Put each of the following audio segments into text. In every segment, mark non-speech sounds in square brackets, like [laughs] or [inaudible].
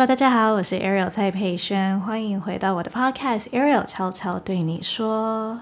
Hello，大家好，我是 Ariel 蔡佩轩，欢迎回到我的 Podcast Ariel 悄悄对你说。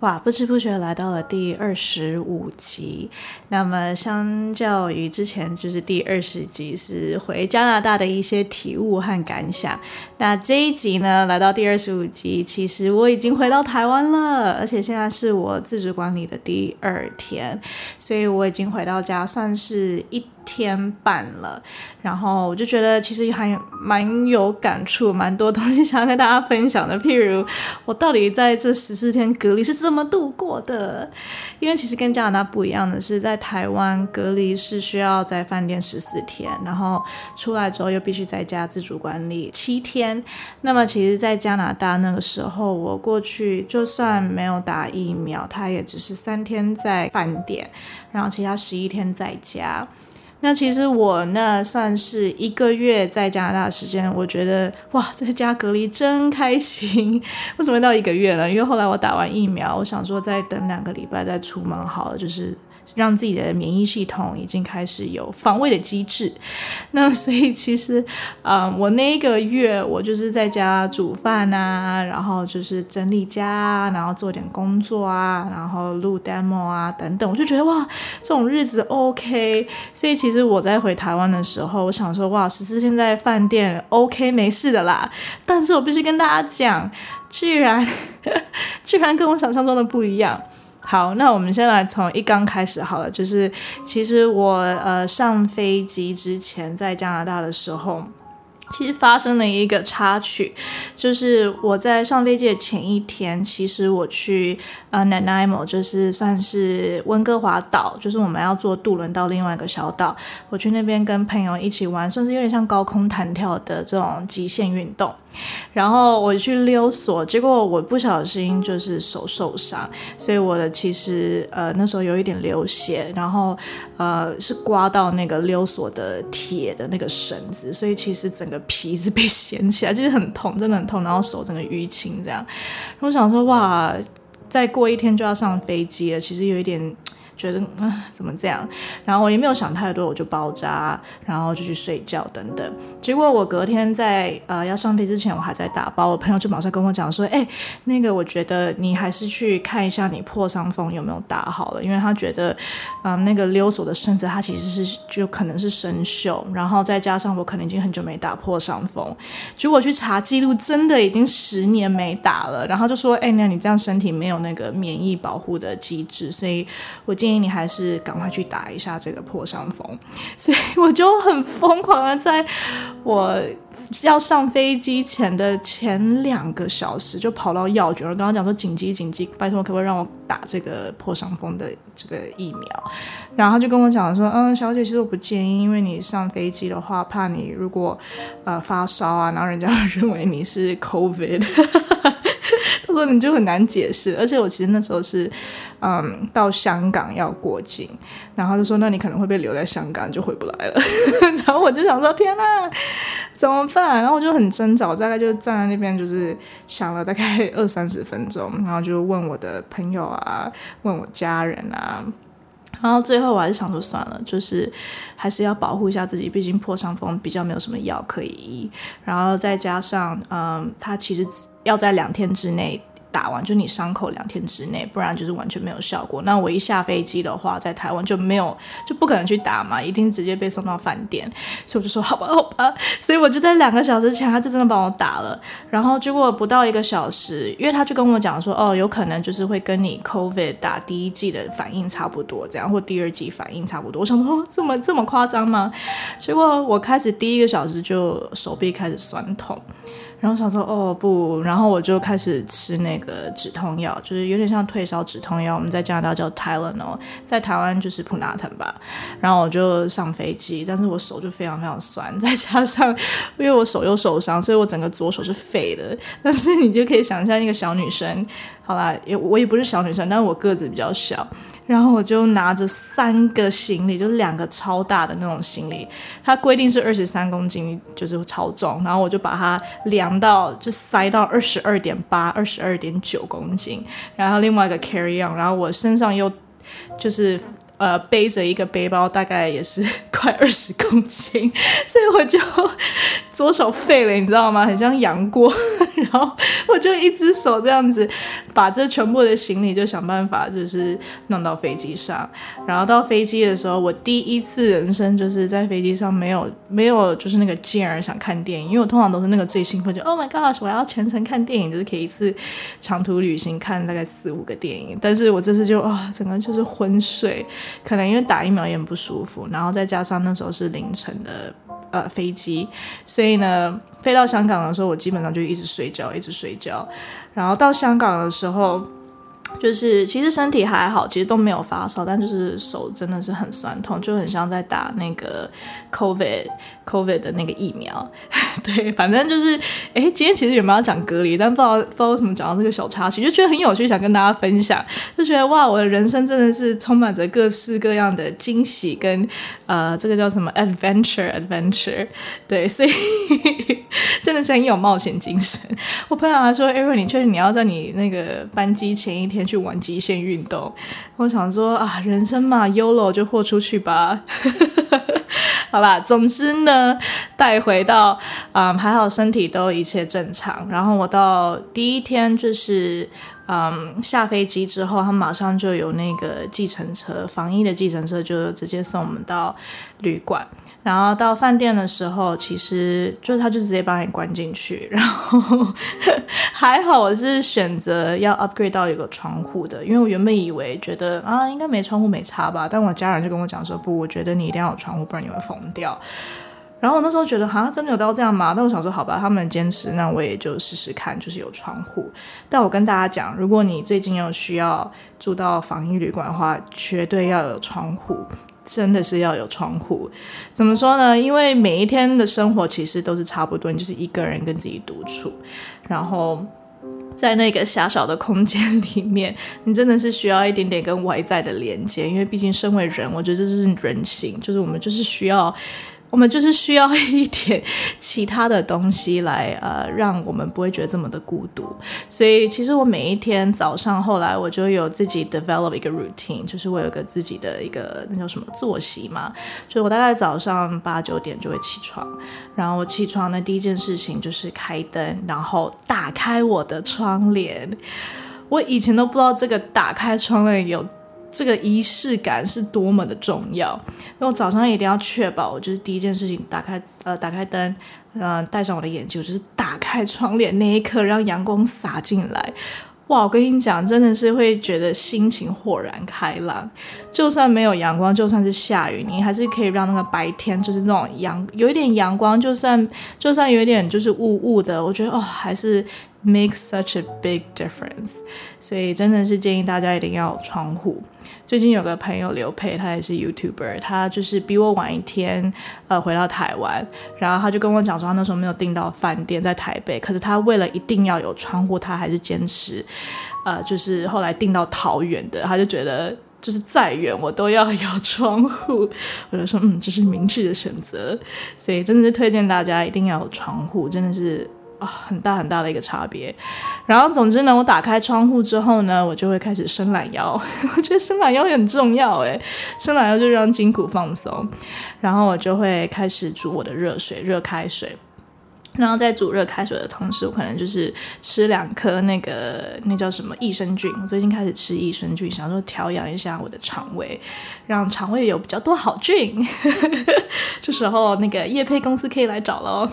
哇，不知不觉来到了第二十五集。那么，相较于之前，就是第二十集是回加拿大的一些体悟和感想。那这一集呢，来到第二十五集，其实我已经回到台湾了，而且现在是我自主管理的第二天，所以我已经回到家，算是一。天半了，然后我就觉得其实还蛮有感触，蛮多东西想要跟大家分享的。譬如我到底在这十四天隔离是怎么度过的？因为其实跟加拿大不一样的是，在台湾隔离是需要在饭店十四天，然后出来之后又必须在家自主管理七天。那么其实，在加拿大那个时候，我过去就算没有打疫苗，他也只是三天在饭店，然后其他十一天在家。那其实我那算是一个月在加拿大时间，我觉得哇，在家隔离真开心。为什么到一个月了？因为后来我打完疫苗，我想说再等两个礼拜再出门好了，就是。让自己的免疫系统已经开始有防卫的机制，[laughs] 那所以其实，嗯，我那一个月我就是在家煮饭啊，然后就是整理家，然后做点工作啊，然后录 demo 啊等等，我就觉得哇，这种日子 OK。所以其实我在回台湾的时候，我想说哇，十四天在饭店 OK 没事的啦。但是我必须跟大家讲，居然 [laughs] 居然跟我想象中的不一样。好，那我们先来从一刚开始好了，就是其实我呃上飞机之前在加拿大的时候。其实发生了一个插曲，就是我在上飞机的前一天，其实我去呃 Nanaimo，就是算是温哥华岛，就是我们要坐渡轮到另外一个小岛，我去那边跟朋友一起玩，算是有点像高空弹跳的这种极限运动。然后我去溜索，结果我不小心就是手受伤，所以我的其实呃那时候有一点流血，然后呃是刮到那个溜索的铁的那个绳子，所以其实整个。皮子被掀起来，就是很痛，真的很痛，然后手整个淤青这样。我想说，哇，再过一天就要上飞机了，其实有一点。觉得啊，怎么这样？然后我也没有想太多，我就包扎，然后就去睡觉等等。结果我隔天在呃要上飞之前，我还在打包，我朋友就马上跟我讲说：“哎，那个我觉得你还是去看一下你破伤风有没有打好了，因为他觉得嗯那个溜索的绳子它其实是就可能是生锈，然后再加上我可能已经很久没打破伤风，结果去查记录，真的已经十年没打了。然后就说：哎，那你这样身体没有那个免疫保护的机制，所以我建议。你还是赶快去打一下这个破伤风，所以我就很疯狂的在我要上飞机前的前两个小时就跑到药局，我刚刚讲说紧急紧急，拜托可不可以让我打这个破伤风的这个疫苗？然后就跟我讲说，嗯，小姐，其实我不建议，因为你上飞机的话，怕你如果呃发烧啊，然后人家 [laughs] 认为你是 COVID。[laughs] 说你就很难解释，而且我其实那时候是，嗯，到香港要过境，然后就说那你可能会被留在香港，就回不来了。[laughs] 然后我就想说天呐，怎么办？然后我就很挣扎，我大概就站在那边，就是想了大概二三十分钟，然后就问我的朋友啊，问我家人啊。然后最后我还是想说算了，就是还是要保护一下自己，毕竟破伤风比较没有什么药可以医，然后再加上嗯，他其实要在两天之内。打完就你伤口两天之内，不然就是完全没有效果。那我一下飞机的话，在台湾就没有，就不可能去打嘛，一定直接被送到饭店。所以我就说好吧，好吧。所以我就在两个小时前，他就真的帮我打了。然后结果不到一个小时，因为他就跟我讲说，哦，有可能就是会跟你 COVID 打第一剂的反应差不多，这样或第二剂反应差不多。我想说，这么这么夸张吗？结果我开始第一个小时就手臂开始酸痛。然后想说哦不，然后我就开始吃那个止痛药，就是有点像退烧止痛药，我们在加拿大叫 Tylenol，在台湾就是普拿疼吧。然后我就上飞机，但是我手就非常非常酸，再加上因为我手又受伤，所以我整个左手是废的。但是你就可以想象一个小女生，好啦，也我也不是小女生，但是我个子比较小。然后我就拿着三个行李，就是两个超大的那种行李，它规定是二十三公斤，就是超重。然后我就把它量到，就塞到二十二点八、二十二点九公斤。然后另外一个 carry on，然后我身上又就是呃背着一个背包，大概也是快二十公斤，所以我就左手废了，你知道吗？很像杨过，[laughs] 然后我就一只手这样子把这全部的行李就想办法就是弄到飞机上，然后到飞机的时候，我第一次人生就是在飞机上没有没有就是那个劲儿想看电影，因为我通常都是那个最兴奋就 Oh my gosh，我要全程看电影，就是可以一次长途旅行看大概四五个电影，但是我这次就啊整个就是昏睡，可能因为打疫苗也很不舒服，然后再加上那时候是凌晨的呃飞机，所以呢飞到香港的时候，我基本上就一直睡觉，一直睡觉，然后到香港的时候。就是其实身体还好，其实都没有发烧，但就是手真的是很酸痛，就很像在打那个 COVID COVID 的那个疫苗。[laughs] 对，反正就是，哎，今天其实有没有讲隔离，但不知道不知道为什么讲到这个小插曲，就觉得很有趣，想跟大家分享，就觉得哇，我的人生真的是充满着各式各样的惊喜跟呃，这个叫什么 adventure adventure。对，所以 [laughs] 真的是很有冒险精神。我朋友还说，艾瑞，你确定你要在你那个班机前一天？去玩极限运动，我想说啊，人生嘛，YOLO 就豁出去吧。[laughs] 好吧，总之呢，带回到嗯，还好身体都一切正常。然后我到第一天就是。嗯，下飞机之后，他马上就有那个计程车，防疫的计程车就直接送我们到旅馆。然后到饭店的时候，其实就是他就直接把你关进去。[laughs] 然后还好我是选择要 upgrade 到有个窗户的，因为我原本以为觉得啊应该没窗户没差吧，但我家人就跟我讲说不，我觉得你一定要有窗户，不然你会疯掉。然后我那时候觉得，像，真的有到这样吗？但我想说，好吧，他们坚持，那我也就试试看，就是有窗户。但我跟大家讲，如果你最近有需要住到防疫旅馆的话，绝对要有窗户，真的是要有窗户。怎么说呢？因为每一天的生活其实都是差不多，你就是一个人跟自己独处，然后在那个狭小的空间里面，你真的是需要一点点跟外在的连接，因为毕竟身为人，我觉得这是人性，就是我们就是需要。我们就是需要一点其他的东西来，呃，让我们不会觉得这么的孤独。所以，其实我每一天早上，后来我就有自己 develop 一个 routine，就是我有个自己的一个那叫什么作息嘛。就我大概早上八九点就会起床，然后我起床的第一件事情就是开灯，然后打开我的窗帘。我以前都不知道这个打开窗帘有。这个仪式感是多么的重要，因为我早上一定要确保，我就是第一件事情打开呃打开灯，呃戴上我的眼镜，就是打开窗帘那一刻，让阳光洒进来。哇，我跟你讲，真的是会觉得心情豁然开朗。就算没有阳光，就算是下雨，你还是可以让那个白天就是那种阳有一点阳光，就算就算有一点就是雾雾的，我觉得哦还是。Make such a big difference，所以真的是建议大家一定要有窗户。最近有个朋友刘佩，他也是 YouTuber，他就是比我晚一天呃回到台湾，然后他就跟我讲说，他那时候没有订到饭店在台北，可是他为了一定要有窗户，他还是坚持呃，就是后来订到桃园的，他就觉得就是再远我都要有窗户。我就说嗯，这是明智的选择，所以真的是推荐大家一定要有窗户，真的是。啊，很大很大的一个差别。然后，总之呢，我打开窗户之后呢，我就会开始伸懒腰。[laughs] 我觉得伸懒腰很重要，诶，伸懒腰就让筋骨放松。然后我就会开始煮我的热水，热开水。然后在煮热开水的同时，我可能就是吃两颗那个那叫什么益生菌。我最近开始吃益生菌，想说调养一下我的肠胃，让肠胃有比较多好菌。[laughs] 这时候那个叶配公司可以来找喽。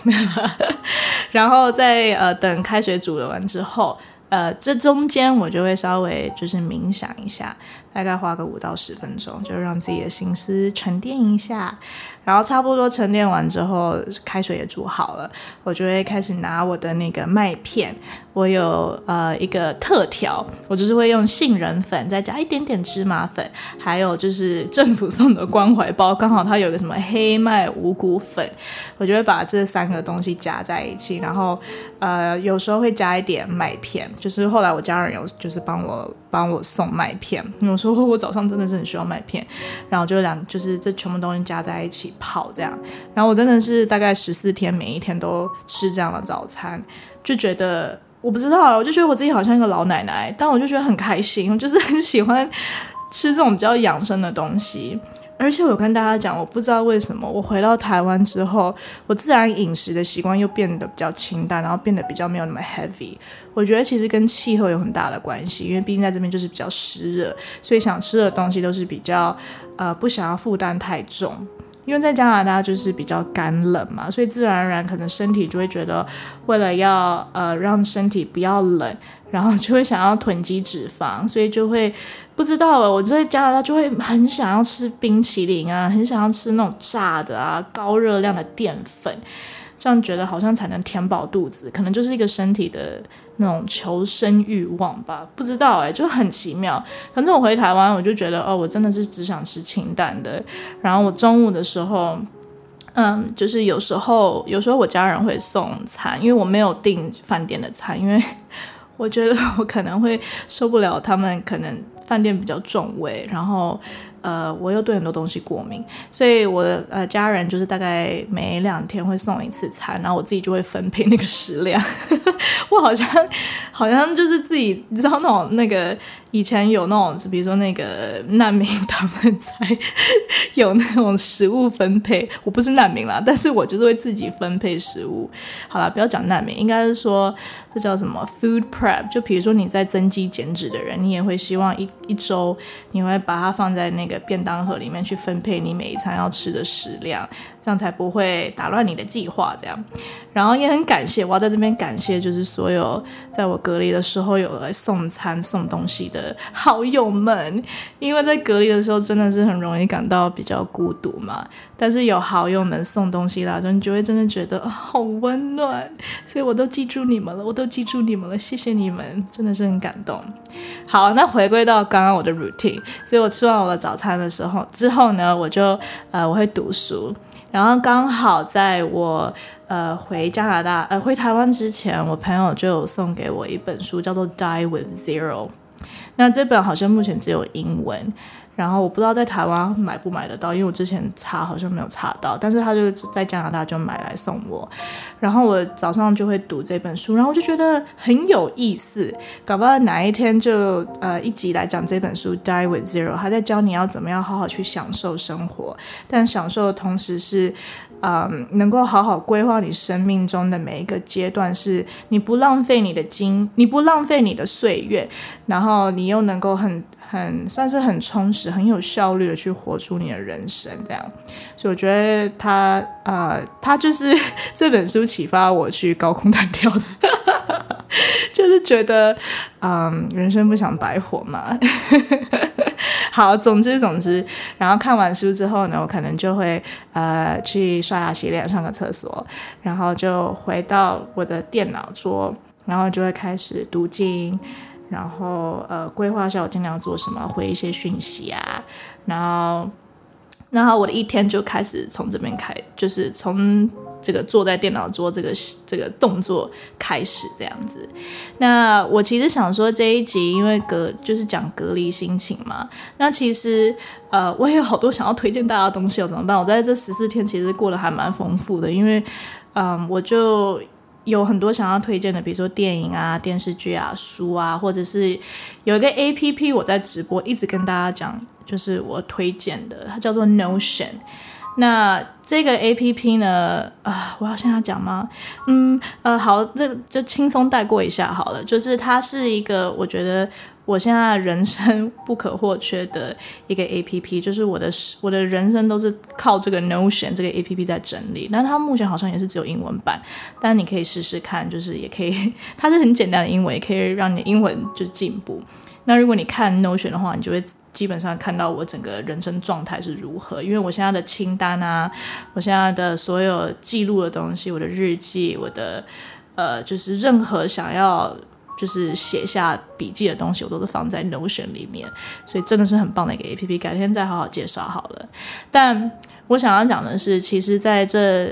[laughs] 然后在呃等开水煮了完之后。呃，这中间我就会稍微就是冥想一下，大概花个五到十分钟，就让自己的心思沉淀一下。然后差不多沉淀完之后，开水也煮好了，我就会开始拿我的那个麦片。我有呃一个特调，我就是会用杏仁粉，再加一点点芝麻粉，还有就是政府送的关怀包，刚好它有个什么黑麦五谷粉，我就会把这三个东西加在一起，然后呃有时候会加一点麦片，就是后来我家人有就是帮我帮我送麦片，说 [laughs] 我早上真的是很需要麦片，然后就两就是这全部东西加在一起泡这样，然后我真的是大概十四天每一天都吃这样的早餐，就觉得。我不知道，我就觉得我自己好像一个老奶奶，但我就觉得很开心，我就是很喜欢吃这种比较养生的东西。而且我跟大家讲，我不知道为什么，我回到台湾之后，我自然饮食的习惯又变得比较清淡，然后变得比较没有那么 heavy。我觉得其实跟气候有很大的关系，因为毕竟在这边就是比较湿热，所以想吃的东西都是比较呃不想要负担太重。因为在加拿大就是比较干冷嘛，所以自然而然可能身体就会觉得，为了要呃让身体不要冷，然后就会想要囤积脂肪，所以就会不知道我在加拿大就会很想要吃冰淇淋啊，很想要吃那种炸的啊，高热量的淀粉。这样觉得好像才能填饱肚子，可能就是一个身体的那种求生欲望吧，不知道哎，就很奇妙。反正我回台湾，我就觉得哦，我真的是只想吃清淡的。然后我中午的时候，嗯，就是有时候有时候我家人会送餐，因为我没有订饭店的餐，因为我觉得我可能会受不了他们可能饭店比较重味，然后。呃，我又对很多东西过敏，所以我的呃家人就是大概每两天会送一次餐，然后我自己就会分配那个食量。[laughs] 我好像好像就是自己，你知道那种那个以前有那种，比如说那个难民他们在有那种食物分配，我不是难民啦，但是我就是会自己分配食物。好了，不要讲难民，应该是说这叫什么 food prep？就比如说你在增肌减脂的人，你也会希望一一周你会把它放在那个便当盒里面去分配你每一餐要吃的食量。这样才不会打乱你的计划，这样，然后也很感谢，我要在这边感谢，就是所有在我隔离的时候有来送餐送东西的好友们，因为在隔离的时候真的是很容易感到比较孤独嘛，但是有好友们送东西来，你就会真的觉得好温暖，所以我都记住你们了，我都记住你们了，谢谢你们，真的是很感动。好，那回归到刚刚我的 routine，所以我吃完我的早餐的时候之后呢，我就呃我会读书。然后刚好在我呃回加拿大呃回台湾之前，我朋友就有送给我一本书，叫做《Die with Zero》。那这本好像目前只有英文。然后我不知道在台湾买不买得到，因为我之前查好像没有查到，但是他就在加拿大就买来送我，然后我早上就会读这本书，然后我就觉得很有意思，搞不好哪一天就呃一集来讲这本书《Die with Zero》，他在教你要怎么样好好去享受生活，但享受的同时是。嗯，能够好好规划你生命中的每一个阶段，是你不浪费你的精，你不浪费你的岁月，然后你又能够很很算是很充实、很有效率的去活出你的人生，这样。所以我觉得他呃，他就是这本书启发我去高空弹跳的，就是觉得嗯，人生不想白活嘛。好，总之总之，然后看完书之后呢，我可能就会呃去刷牙洗脸、上个厕所，然后就回到我的电脑桌，然后就会开始读经，然后呃规划一下我今天要做什么，回一些讯息啊，然后然后我的一天就开始从这边开，就是从。这个坐在电脑桌这个这个动作开始这样子，那我其实想说这一集因为隔就是讲隔离心情嘛，那其实呃我也有好多想要推荐大家的东西哦，怎么办？我在这十四天其实过得还蛮丰富的，因为嗯我就有很多想要推荐的，比如说电影啊、电视剧啊、书啊，或者是有一个 A P P 我在直播一直跟大家讲，就是我推荐的，它叫做 Notion。那这个 A P P 呢？啊，我要现在讲吗？嗯，呃，好，那就轻松带过一下好了。就是它是一个，我觉得我现在人生不可或缺的一个 A P P，就是我的我的人生都是靠这个 Notion 这个 A P P 在整理。但它目前好像也是只有英文版，但你可以试试看，就是也可以，[laughs] 它是很简单的英文，也可以让你的英文就是进步。那如果你看 Notion 的话，你就会基本上看到我整个人生状态是如何。因为我现在的清单啊，我现在的所有记录的东西，我的日记，我的呃，就是任何想要就是写下笔记的东西，我都是放在 Notion 里面。所以真的是很棒的一个 A P P，改天再好好介绍好了。但我想要讲的是，其实在这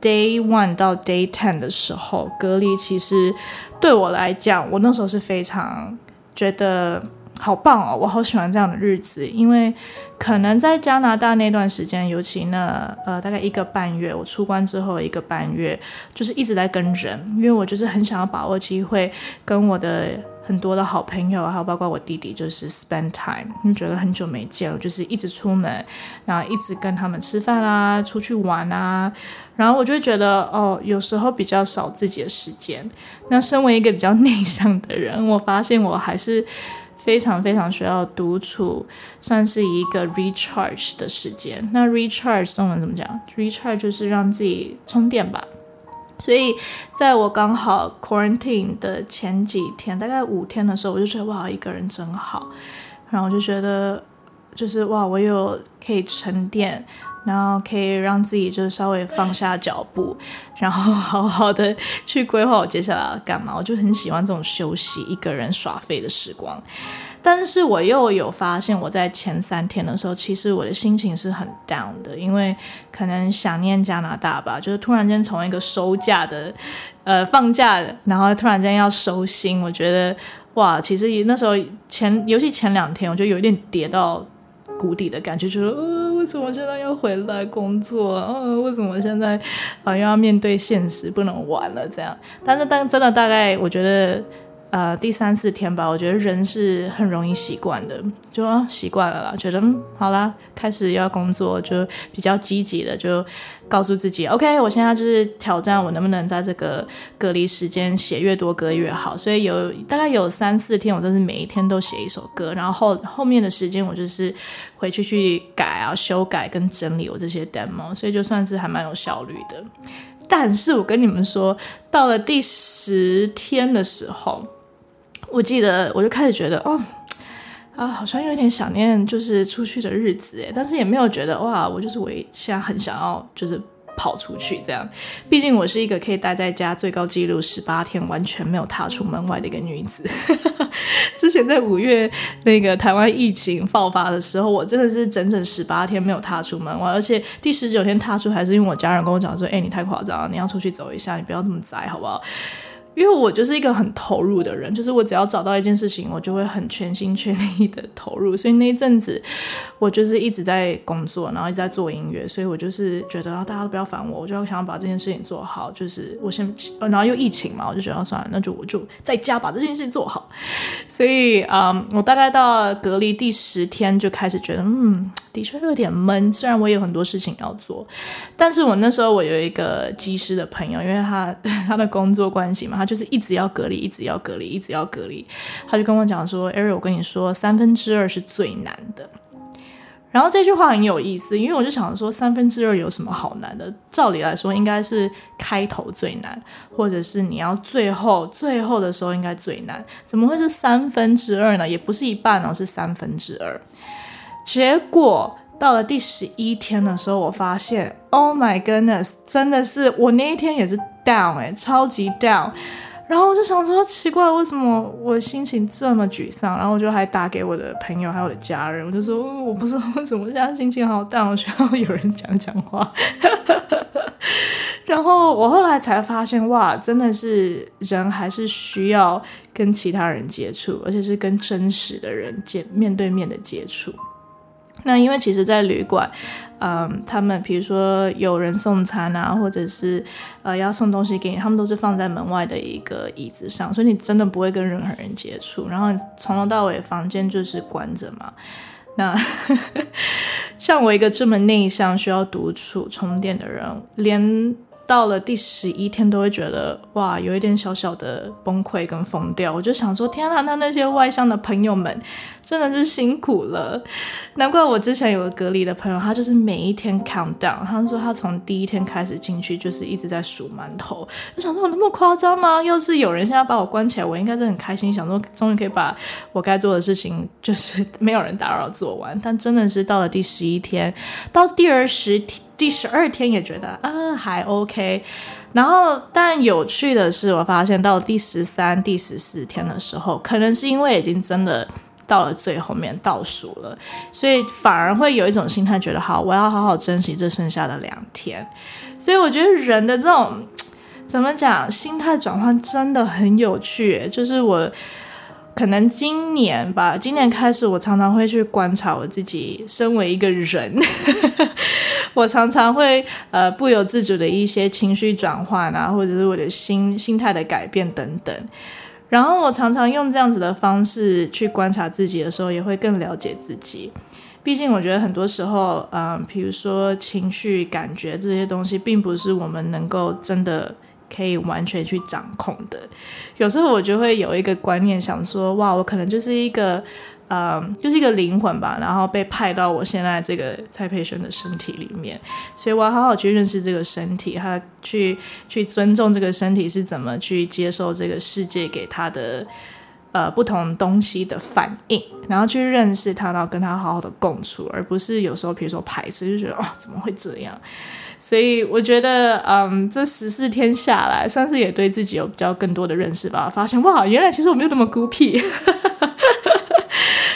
Day One 到 Day Ten 的时候，隔离其实对我来讲，我那时候是非常。觉得好棒哦，我好喜欢这样的日子，因为可能在加拿大那段时间，尤其那呃大概一个半月，我出关之后一个半月，就是一直在跟人，因为我就是很想要把握机会跟我的。很多的好朋友，还有包括我弟弟，就是 spend time，因为觉得很久没见，我就是一直出门，然后一直跟他们吃饭啊，出去玩啊，然后我就觉得，哦，有时候比较少自己的时间。那身为一个比较内向的人，我发现我还是非常非常需要独处，算是一个 recharge 的时间。那 recharge 中文怎么讲？recharge 就是让自己充电吧。所以，在我刚好 quarantine 的前几天，大概五天的时候，我就觉得哇，一个人真好。然后我就觉得，就是哇，我有可以沉淀，然后可以让自己就是稍微放下脚步，[laughs] 然后好好的去规划我接下来要干嘛。我就很喜欢这种休息、一个人耍废的时光。但是我又有发现，我在前三天的时候，其实我的心情是很 down 的，因为可能想念加拿大吧，就是突然间从一个收假的，呃，放假，然后突然间要收心，我觉得哇，其实那时候前，尤其前两天，我就有一点跌到谷底的感觉，就是呃，为什么现在要回来工作？啊，为什么现在啊又要面对现实，不能玩了这样？但是，但真的大概，我觉得。呃，第三四天吧，我觉得人是很容易习惯的，就习惯了啦。觉得嗯，好啦，开始要工作，就比较积极的，就告诉自己，OK，我现在就是挑战我能不能在这个隔离时间写越多歌越好。所以有大概有三四天，我真是每一天都写一首歌，然后后后面的时间我就是回去去改啊、修改跟整理我这些 demo，所以就算是还蛮有效率的。但是我跟你们说，到了第十天的时候。我记得，我就开始觉得，哦，啊，好像有点想念，就是出去的日子，诶，但是也没有觉得，哇，我就是我现在很想要，就是跑出去这样。毕竟我是一个可以待在家最高纪录十八天完全没有踏出门外的一个女子。[laughs] 之前在五月那个台湾疫情爆发的时候，我真的是整整十八天没有踏出门外，而且第十九天踏出，还是因为我家人跟我讲说，哎，你太夸张了，你要出去走一下，你不要这么宅，好不好？因为我就是一个很投入的人，就是我只要找到一件事情，我就会很全心全意的投入。所以那一阵子，我就是一直在工作，然后一直在做音乐。所以我就是觉得，大家都不要烦我，我就要想要把这件事情做好。就是我先，然后又疫情嘛，我就觉得算了，那就我就在家把这件事情做好。所以，嗯，我大概到隔离第十天就开始觉得，嗯，的确有点闷。虽然我有很多事情要做，但是我那时候我有一个技师的朋友，因为他 [laughs] 他的工作关系嘛。他就是一直要隔离，一直要隔离，一直要隔离。他就跟我讲说：“Ariel，我跟你说，三分之二是最难的。”然后这句话很有意思，因为我就想说，三分之二有什么好难的？照理来说，应该是开头最难，或者是你要最后最后的时候应该最难。怎么会是三分之二呢？也不是一半哦，是三分之二。结果到了第十一天的时候，我发现，Oh my goodness，真的是我那一天也是。Down 哎，超级 down，然后我就想说奇怪，为什么我心情这么沮丧？然后我就还打给我的朋友还有我的家人，我就说我不知道为什么现在心情好 down，我需要有人讲讲话。然后我后来才发现，哇，真的是人还是需要跟其他人接触，而且是跟真实的人见面对面的接触。那因为其实，在旅馆。嗯，他们比如说有人送餐啊，或者是呃要送东西给你，他们都是放在门外的一个椅子上，所以你真的不会跟任何人接触。然后从头到尾房间就是关着嘛。[laughs] 那像我一个这么内向、需要独处充电的人，连。到了第十一天，都会觉得哇，有一点小小的崩溃跟疯掉。我就想说，天啊，那那些外向的朋友们真的是辛苦了。难怪我之前有个隔离的朋友，他就是每一天 count down。他说他从第一天开始进去，就是一直在数馒头。我想说，有那么夸张吗？要是有人现在把我关起来，我应该是很开心，想说终于可以把我该做的事情，就是没有人打扰做完。但真的是到了第十一天，到第二十天。第十二天也觉得啊还 OK，然后但有趣的是，我发现到第十三、第十四天的时候，可能是因为已经真的到了最后面倒数了，所以反而会有一种心态，觉得好，我要好好珍惜这剩下的两天。所以我觉得人的这种怎么讲，心态转换真的很有趣。就是我可能今年吧，今年开始，我常常会去观察我自己，身为一个人，我常常会呃不由自主的一些情绪转换啊，或者是我的心心态的改变等等。然后我常常用这样子的方式去观察自己的时候，也会更了解自己。毕竟我觉得很多时候，嗯，比如说情绪、感觉这些东西，并不是我们能够真的。可以完全去掌控的，有时候我就会有一个观念，想说，哇，我可能就是一个，呃，就是一个灵魂吧，然后被派到我现在这个蔡佩轩的身体里面，所以我要好好去认识这个身体，还去去尊重这个身体是怎么去接受这个世界给他的。呃，不同东西的反应，然后去认识他，然后跟他好好的共处，而不是有时候，比如说排斥，就觉得哦，怎么会这样？所以我觉得，嗯，这十四天下来，算是也对自己有比较更多的认识吧。发现哇，原来其实我没有那么孤僻，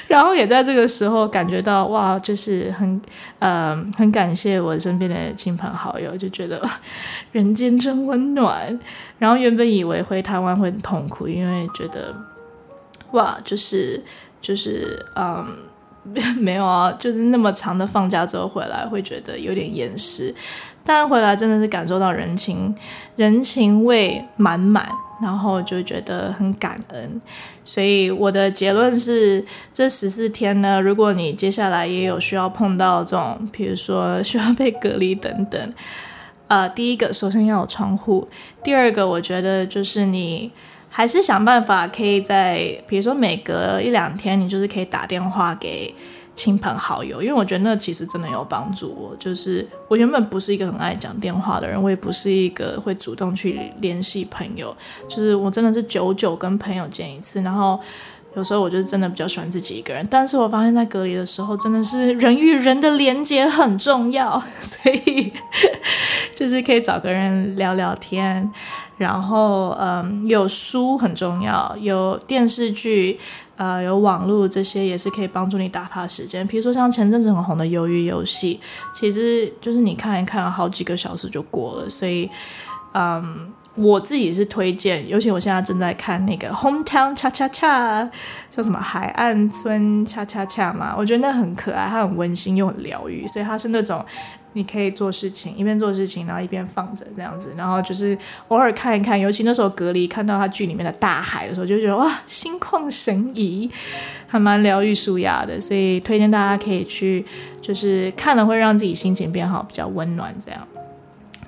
[laughs] 然后也在这个时候感觉到哇，就是很，嗯，很感谢我身边的亲朋好友，就觉得 [laughs] 人间真温暖。然后原本以为回台湾会很痛苦，因为觉得。哇，就是就是嗯，[laughs] 没有啊，就是那么长的放假之后回来，会觉得有点厌世。但回来真的是感受到人情人情味满满，然后就觉得很感恩。所以我的结论是，这十四天呢，如果你接下来也有需要碰到这种，比如说需要被隔离等等，[laughs] 呃，第一个首先要有窗户，第二个我觉得就是你。还是想办法，可以在比如说每隔一两天，你就是可以打电话给亲朋好友，因为我觉得那其实真的有帮助我。就是我原本不是一个很爱讲电话的人，我也不是一个会主动去联系朋友，就是我真的是久久跟朋友见一次，然后有时候我就真的比较喜欢自己一个人。但是我发现，在隔离的时候，真的是人与人的连接很重要，[laughs] 所以就是可以找个人聊聊天。然后，嗯，有书很重要，有电视剧，呃，有网络，这些也是可以帮助你打发时间。比如说像前阵子很红的《鱿鱼游戏》，其实就是你看一看，好几个小时就过了。所以，嗯，我自己是推荐，尤其我现在正在看那个《Hometown 恰恰恰》，叫什么《海岸村恰恰恰》嘛，我觉得那很可爱，它很温馨又很疗愈，所以它是那种。你可以做事情，一边做事情，然后一边放着这样子，然后就是偶尔看一看。尤其那时候隔离，看到他剧里面的大海的时候，就觉得哇，心旷神怡，还蛮疗愈、舒压的。所以推荐大家可以去，就是看了会让自己心情变好，比较温暖这样。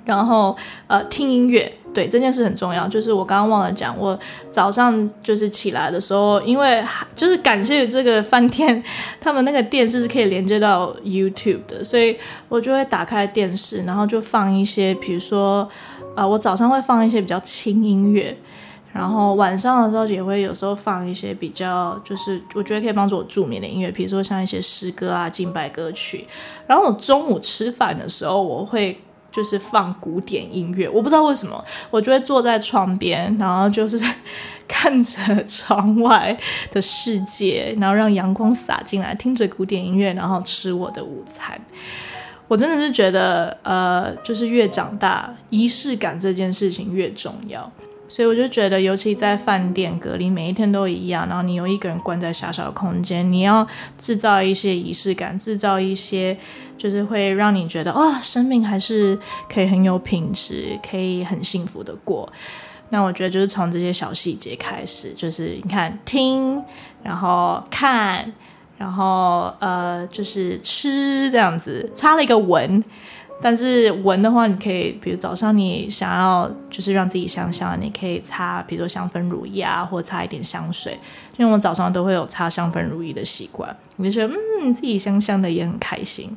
然后呃，听音乐。对这件事很重要，就是我刚刚忘了讲，我早上就是起来的时候，因为就是感谢这个饭店，他们那个电视是可以连接到 YouTube 的，所以我就会打开电视，然后就放一些，比如说，呃，我早上会放一些比较轻音乐，然后晚上的时候也会有时候放一些比较，就是我觉得可以帮助我助眠的音乐，比如说像一些诗歌啊、敬拜歌曲，然后我中午吃饭的时候，我会。就是放古典音乐，我不知道为什么，我就会坐在窗边，然后就是 [laughs] 看着窗外的世界，然后让阳光洒进来，听着古典音乐，然后吃我的午餐。我真的是觉得，呃，就是越长大，仪式感这件事情越重要。所以我就觉得，尤其在饭店隔离，每一天都一样，然后你有一个人关在狭小的空间，你要制造一些仪式感，制造一些就是会让你觉得，哇，生命还是可以很有品质，可以很幸福的过。那我觉得就是从这些小细节开始，就是你看听，然后看，然后呃，就是吃这样子，插了一个闻。但是闻的话，你可以，比如早上你想要就是让自己香香，你可以擦，比如说香氛乳液啊，或擦一点香水。因为我早上都会有擦香氛乳液的习惯，我就觉得嗯，自己香香的也很开心。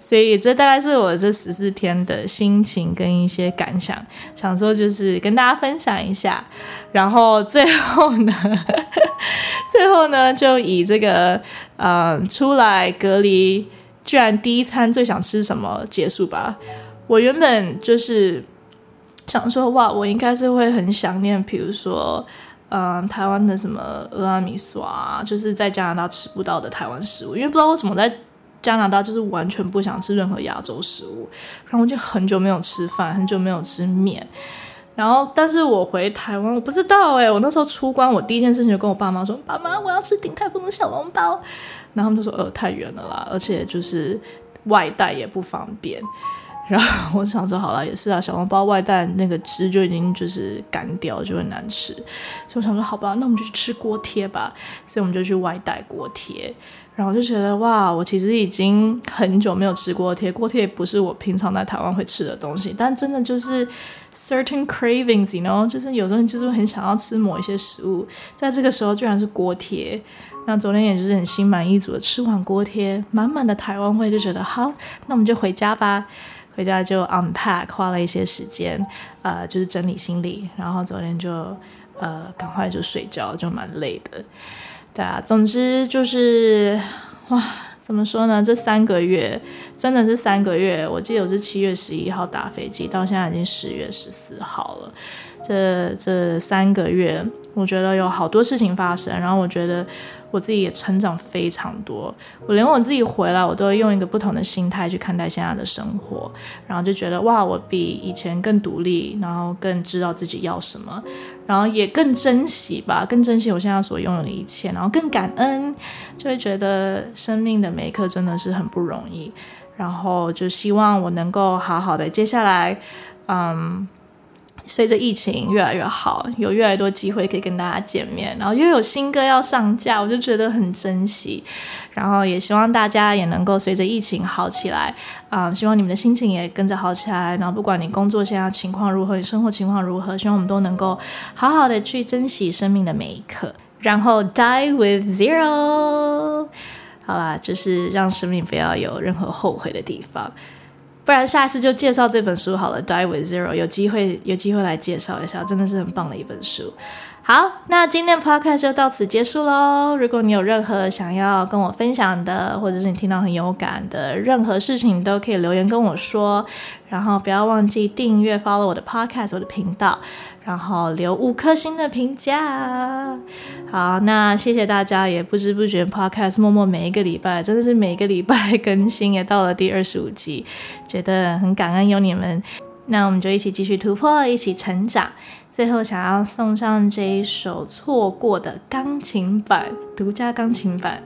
所以这大概是我这十四天的心情跟一些感想，想说就是跟大家分享一下。然后最后呢，[laughs] 最后呢，就以这个呃出来隔离。居然第一餐最想吃什么结束吧？我原本就是想说，哇，我应该是会很想念，比如说，嗯，台湾的什么俄阿米刷，就是在加拿大吃不到的台湾食物。因为不知道为什么在加拿大就是完全不想吃任何亚洲食物，然后就很久没有吃饭，很久没有吃面。然后，但是我回台湾，我不知道哎，我那时候出关，我第一件事情就跟我爸妈说：“爸妈，我要吃鼎泰丰的小笼包。”然后他们就说：“呃，太远了啦，而且就是外带也不方便。”然后我想说：“好了，也是啊，小笼包外带那个汁就已经就是干掉，就很难吃。”所以我想说：“好吧，那我们就去吃锅贴吧。”所以我们就去外带锅贴。然后就觉得哇，我其实已经很久没有吃锅贴，锅贴不是我平常在台湾会吃的东西，但真的就是 certain cravings，you know，就是有时候就是很想要吃某一些食物，在这个时候居然是锅贴。那昨天也就是很心满意足的吃完锅贴，满满的台湾味，就觉得好，那我们就回家吧。回家就 unpack，花了一些时间，呃，就是整理行李，然后昨天就呃赶快就睡觉，就蛮累的。对啊，总之就是哇，怎么说呢？这三个月真的是三个月。我记得我是七月十一号打飞机，到现在已经十月十四号了。这这三个月，我觉得有好多事情发生，然后我觉得。我自己也成长非常多，我连我自己回来，我都会用一个不同的心态去看待现在的生活，然后就觉得哇，我比以前更独立，然后更知道自己要什么，然后也更珍惜吧，更珍惜我现在所拥有的一切，然后更感恩，就会觉得生命的每一刻真的是很不容易，然后就希望我能够好好的接下来，嗯。随着疫情越来越好，有越来越多机会可以跟大家见面，然后又有新歌要上架，我就觉得很珍惜。然后也希望大家也能够随着疫情好起来啊，希望你们的心情也跟着好起来。然后不管你工作现在情况如何，你生活情况如何，希望我们都能够好好的去珍惜生命的每一刻，然后 die with zero。好啦，就是让生命不要有任何后悔的地方。不然下一次就介绍这本书好了，《Die with Zero》有机会有机会来介绍一下，真的是很棒的一本书。好，那今天的 Podcast 就到此结束喽。如果你有任何想要跟我分享的，或者是你听到很有感的任何事情，都可以留言跟我说。然后不要忘记订阅、follow 我的 Podcast 我的频道，然后留五颗星的评价。好，那谢谢大家，也不知不觉 Podcast 默默每一个礼拜，真的是每个礼拜更新，也到了第二十五集，觉得很感恩有你们。那我们就一起继续突破，一起成长。最后，想要送上这一首错过的钢琴版，独家钢琴版。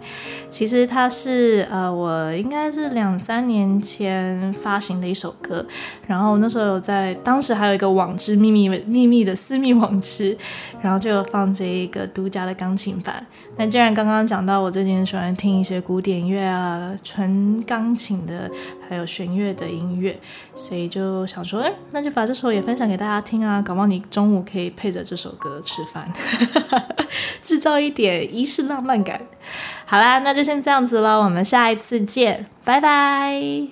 其实它是呃，我应该是两三年前发行的一首歌。然后那时候有在，当时还有一个网志秘密秘密的私密网志，然后就有放这一个独家的钢琴版。那既然刚刚讲到我最近喜欢听一些古典乐啊，纯钢琴的，还有弦乐的音乐，所以就想说，哎，那就把这首也分享给大家听啊，搞不好你中我可以配着这首歌吃饭 [laughs] 制造一点仪式浪漫感。好啦那就先这样子喽我们下一次见拜拜。